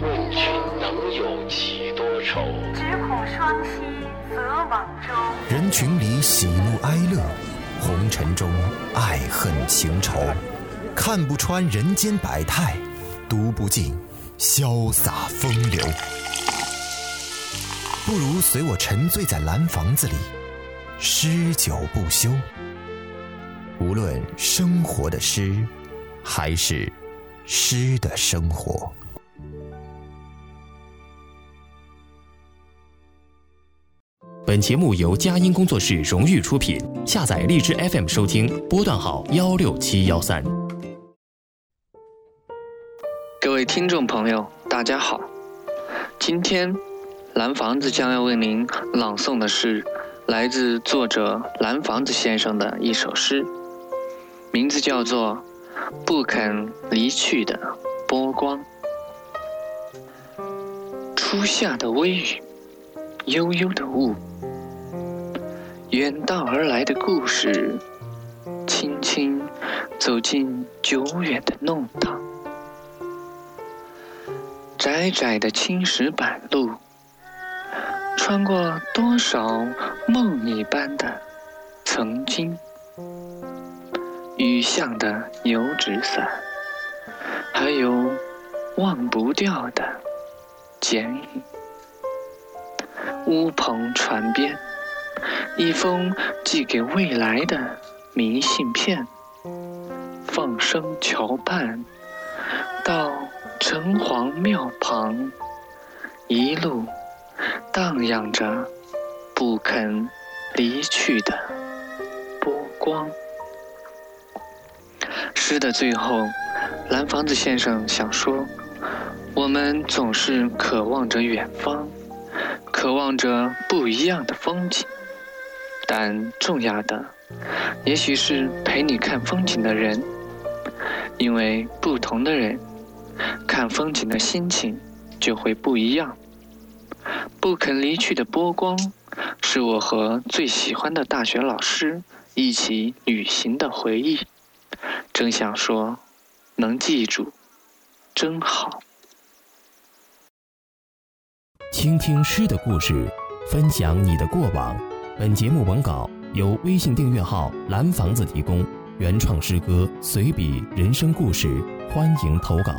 问君能有几多愁？只恐双栖择网舟。人群里喜怒哀乐，红尘中爱恨情仇，看不穿人间百态，读不尽潇洒风流。不如随我沉醉在蓝房子里，诗酒不休。无论生活的诗，还是诗的生活。本节目由佳音工作室荣誉出品，下载荔枝 FM 收听，波段号幺六七幺三。各位听众朋友，大家好，今天蓝房子将要为您朗诵的是来自作者蓝房子先生的一首诗，名字叫做《不肯离去的波光》。初夏的微雨，悠悠的雾，远道而来的故事，轻轻走进久远的弄堂。窄窄的青石板路，穿过多少梦一般的曾经。雨巷的油纸伞，还有忘不掉的剪影。乌篷船边，一封寄给未来的明信片。放生桥畔，到城隍庙旁，一路荡漾着不肯离去的波光。诗的最后，蓝房子先生想说：我们总是渴望着远方，渴望着不一样的风景，但重要的，也许是陪你看风景的人，因为不同的人，看风景的心情就会不一样。不肯离去的波光，是我和最喜欢的大学老师一起旅行的回忆。真想说，能记住，真好。倾听诗的故事，分享你的过往。本节目文稿由微信订阅号“蓝房子”提供，原创诗歌、随笔、人生故事，欢迎投稿。